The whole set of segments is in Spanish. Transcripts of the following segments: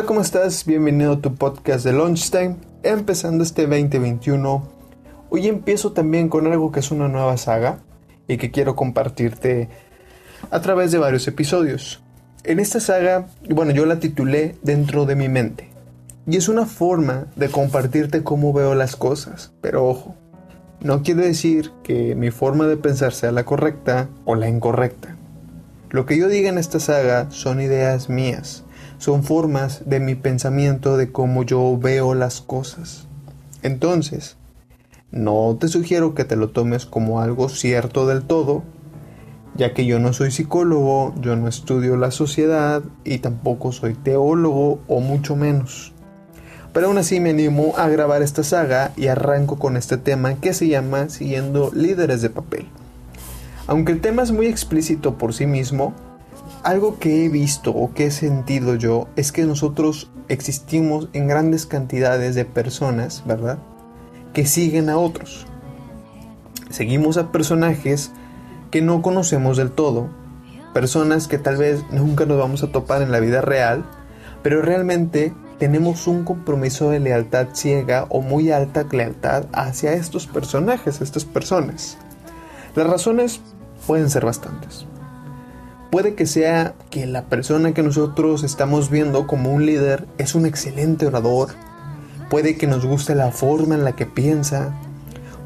Hola, ¿cómo estás? Bienvenido a tu podcast de Lunchtime. Empezando este 2021. Hoy empiezo también con algo que es una nueva saga y que quiero compartirte a través de varios episodios. En esta saga, bueno, yo la titulé Dentro de mi mente. Y es una forma de compartirte cómo veo las cosas. Pero ojo, no quiere decir que mi forma de pensar sea la correcta o la incorrecta. Lo que yo diga en esta saga son ideas mías, son formas de mi pensamiento de cómo yo veo las cosas. Entonces, no te sugiero que te lo tomes como algo cierto del todo, ya que yo no soy psicólogo, yo no estudio la sociedad y tampoco soy teólogo o mucho menos. Pero aún así me animo a grabar esta saga y arranco con este tema que se llama Siguiendo líderes de papel. Aunque el tema es muy explícito por sí mismo, algo que he visto o que he sentido yo es que nosotros existimos en grandes cantidades de personas, ¿verdad? Que siguen a otros. Seguimos a personajes que no conocemos del todo, personas que tal vez nunca nos vamos a topar en la vida real, pero realmente tenemos un compromiso de lealtad ciega o muy alta lealtad hacia estos personajes, estas personas. Las razones pueden ser bastantes. Puede que sea que la persona que nosotros estamos viendo como un líder es un excelente orador, puede que nos guste la forma en la que piensa,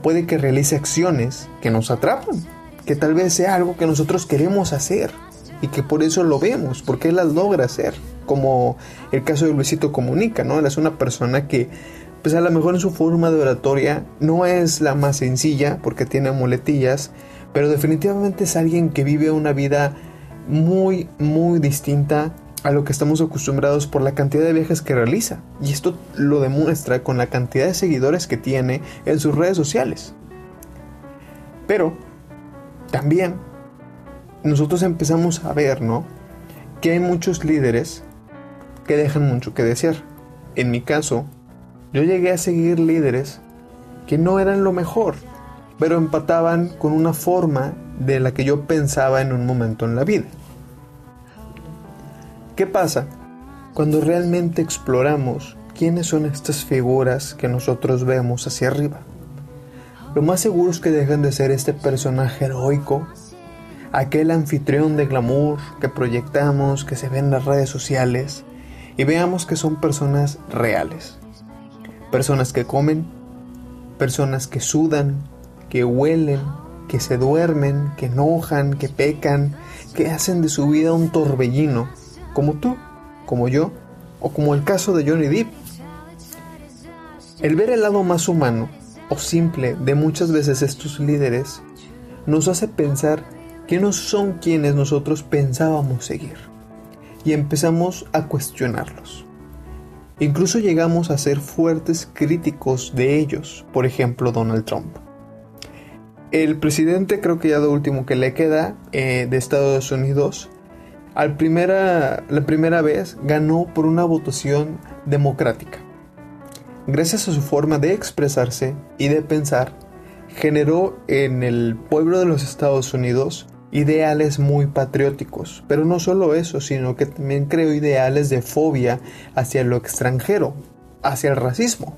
puede que realice acciones que nos atrapan, que tal vez sea algo que nosotros queremos hacer y que por eso lo vemos, porque él las logra hacer como el caso de Luisito Comunica, ¿no? Él es una persona que, pues a lo mejor en su forma de oratoria no es la más sencilla porque tiene muletillas, pero definitivamente es alguien que vive una vida muy, muy distinta a lo que estamos acostumbrados por la cantidad de viajes que realiza. Y esto lo demuestra con la cantidad de seguidores que tiene en sus redes sociales. Pero también nosotros empezamos a ver, ¿no? Que hay muchos líderes que dejan mucho que desear. En mi caso, yo llegué a seguir líderes que no eran lo mejor, pero empataban con una forma de la que yo pensaba en un momento en la vida. ¿Qué pasa cuando realmente exploramos quiénes son estas figuras que nosotros vemos hacia arriba? Lo más seguro es que dejan de ser este personaje heroico, aquel anfitrión de glamour que proyectamos, que se ve en las redes sociales, y veamos que son personas reales. Personas que comen, personas que sudan, que huelen, que se duermen, que enojan, que pecan, que hacen de su vida un torbellino, como tú, como yo, o como el caso de Johnny Depp. El ver el lado más humano o simple de muchas veces estos líderes nos hace pensar que no son quienes nosotros pensábamos seguir y empezamos a cuestionarlos. Incluso llegamos a ser fuertes críticos de ellos, por ejemplo Donald Trump. El presidente, creo que ya lo último que le queda eh, de Estados Unidos, al primera, la primera vez ganó por una votación democrática. Gracias a su forma de expresarse y de pensar, generó en el pueblo de los Estados Unidos ideales muy patrióticos, pero no solo eso, sino que también creo ideales de fobia hacia lo extranjero, hacia el racismo.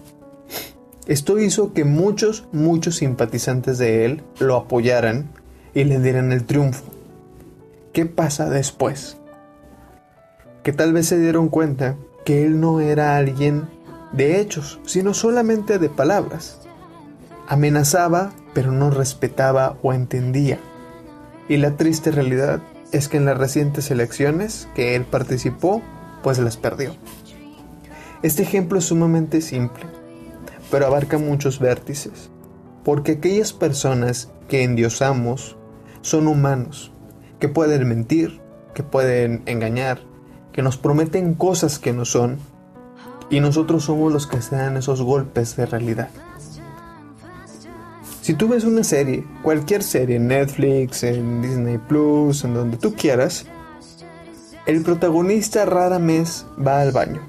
Esto hizo que muchos, muchos simpatizantes de él lo apoyaran y le dieran el triunfo. ¿Qué pasa después? Que tal vez se dieron cuenta que él no era alguien de hechos, sino solamente de palabras. Amenazaba, pero no respetaba o entendía. Y la triste realidad es que en las recientes elecciones que él participó, pues las perdió. Este ejemplo es sumamente simple, pero abarca muchos vértices, porque aquellas personas que endiosamos son humanos, que pueden mentir, que pueden engañar, que nos prometen cosas que no son, y nosotros somos los que se dan esos golpes de realidad. Si tú ves una serie, cualquier serie, en Netflix, en Disney Plus, en donde tú quieras, el protagonista rara vez va al baño.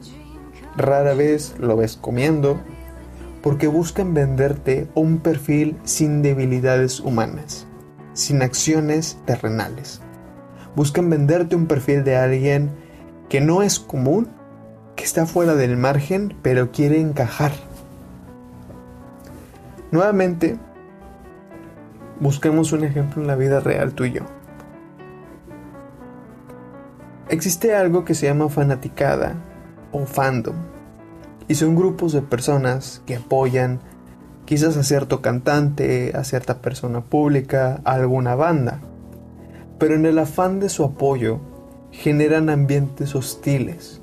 Rara vez lo ves comiendo, porque buscan venderte un perfil sin debilidades humanas, sin acciones terrenales. Buscan venderte un perfil de alguien que no es común, que está fuera del margen, pero quiere encajar. Nuevamente, busquemos un ejemplo en la vida real tú y yo. Existe algo que se llama fanaticada o fandom, y son grupos de personas que apoyan quizás a cierto cantante, a cierta persona pública, a alguna banda. Pero en el afán de su apoyo generan ambientes hostiles,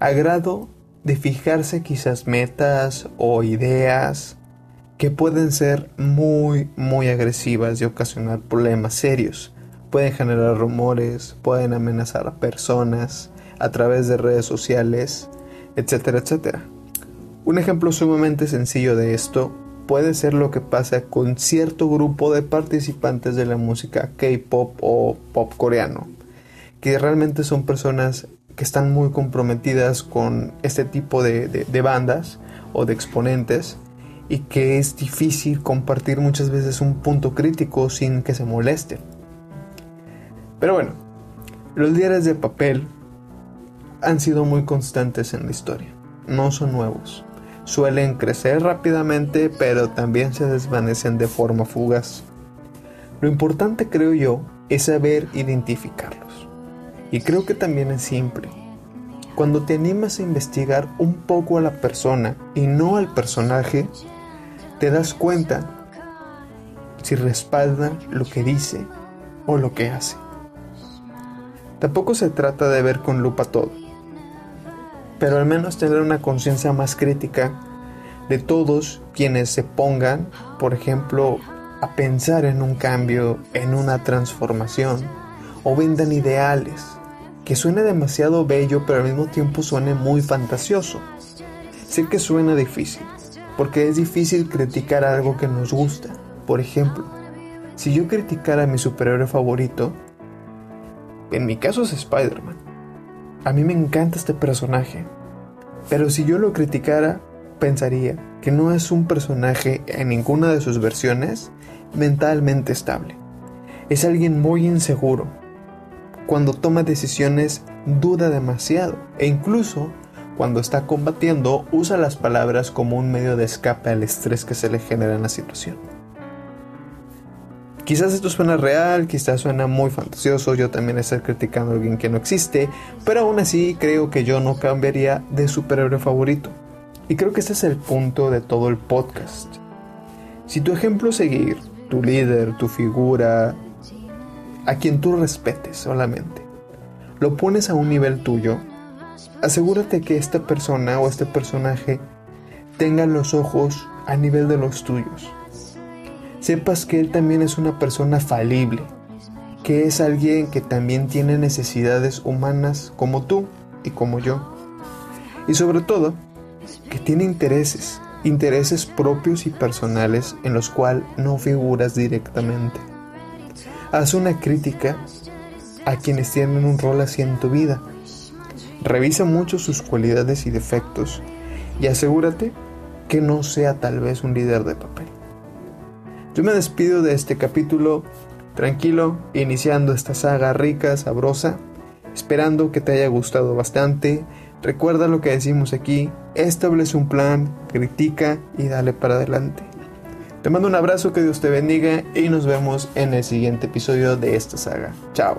a grado de fijarse quizás metas o ideas que pueden ser muy, muy agresivas y ocasionar problemas serios. Pueden generar rumores, pueden amenazar a personas a través de redes sociales, etcétera, etcétera. Un ejemplo sumamente sencillo de esto puede ser lo que pasa con cierto grupo de participantes de la música K-pop o pop coreano, que realmente son personas que están muy comprometidas con este tipo de, bandas o de exponentes y que es difícil compartir muchas veces un punto crítico sin que se molesten. Pero bueno, los líderes de papel han sido muy constantes en la historia, no son nuevos suelen crecer rápidamente, pero también se desvanecen de forma fugaz. Lo importante, creo yo, es saber identificarlos. Y creo que también es simple. Cuando te animas a investigar un poco a la persona y no al personaje, te das cuenta si respalda lo que dice o lo que hace. Tampoco se trata de ver con lupa todo pero al menos tener una conciencia más crítica de todos quienes se pongan, por ejemplo, a pensar en un cambio, en una transformación, o vendan ideales, que suene demasiado bello pero al mismo tiempo suene muy fantasioso. Sé que suena difícil, porque es difícil criticar algo que nos gusta. Por ejemplo, si yo criticara a mi superhéroe favorito, en mi caso es Spider-Man. A mí me encanta este personaje, pero si yo lo criticara, pensaría que no es un personaje en ninguna de sus versiones mentalmente estable. Es alguien muy inseguro. Cuando toma decisiones duda demasiado e incluso cuando está combatiendo usa las palabras como un medio de escape al estrés que se le genera en la situación. Quizás esto suena real, quizás suena muy fantasioso, yo también estoy criticando a alguien que no existe, pero aún así creo que yo no cambiaría de superhéroe favorito. Y creo que este es el punto de todo el podcast. Si tu ejemplo seguir, tu líder, tu figura, a quien tú respetes solamente, lo pones a un nivel tuyo, asegúrate que esta persona o este personaje tenga los ojos a nivel de los tuyos sepas que Él también es una persona falible, que es alguien que también tiene necesidades humanas como tú y como yo. Y sobre todo, que tiene intereses, intereses propios y personales en los cuales no figuras directamente. Haz una crítica a quienes tienen un rol así en tu vida. Revisa mucho sus cualidades y defectos y asegúrate que no sea tal vez un líder de papel. Yo me despido de este capítulo tranquilo, iniciando esta saga rica, sabrosa, esperando que te haya gustado bastante. Recuerda lo que decimos aquí, establece un plan, critica y dale para adelante. Te mando un abrazo, que Dios te bendiga y nos vemos en el siguiente episodio de esta saga. Chao.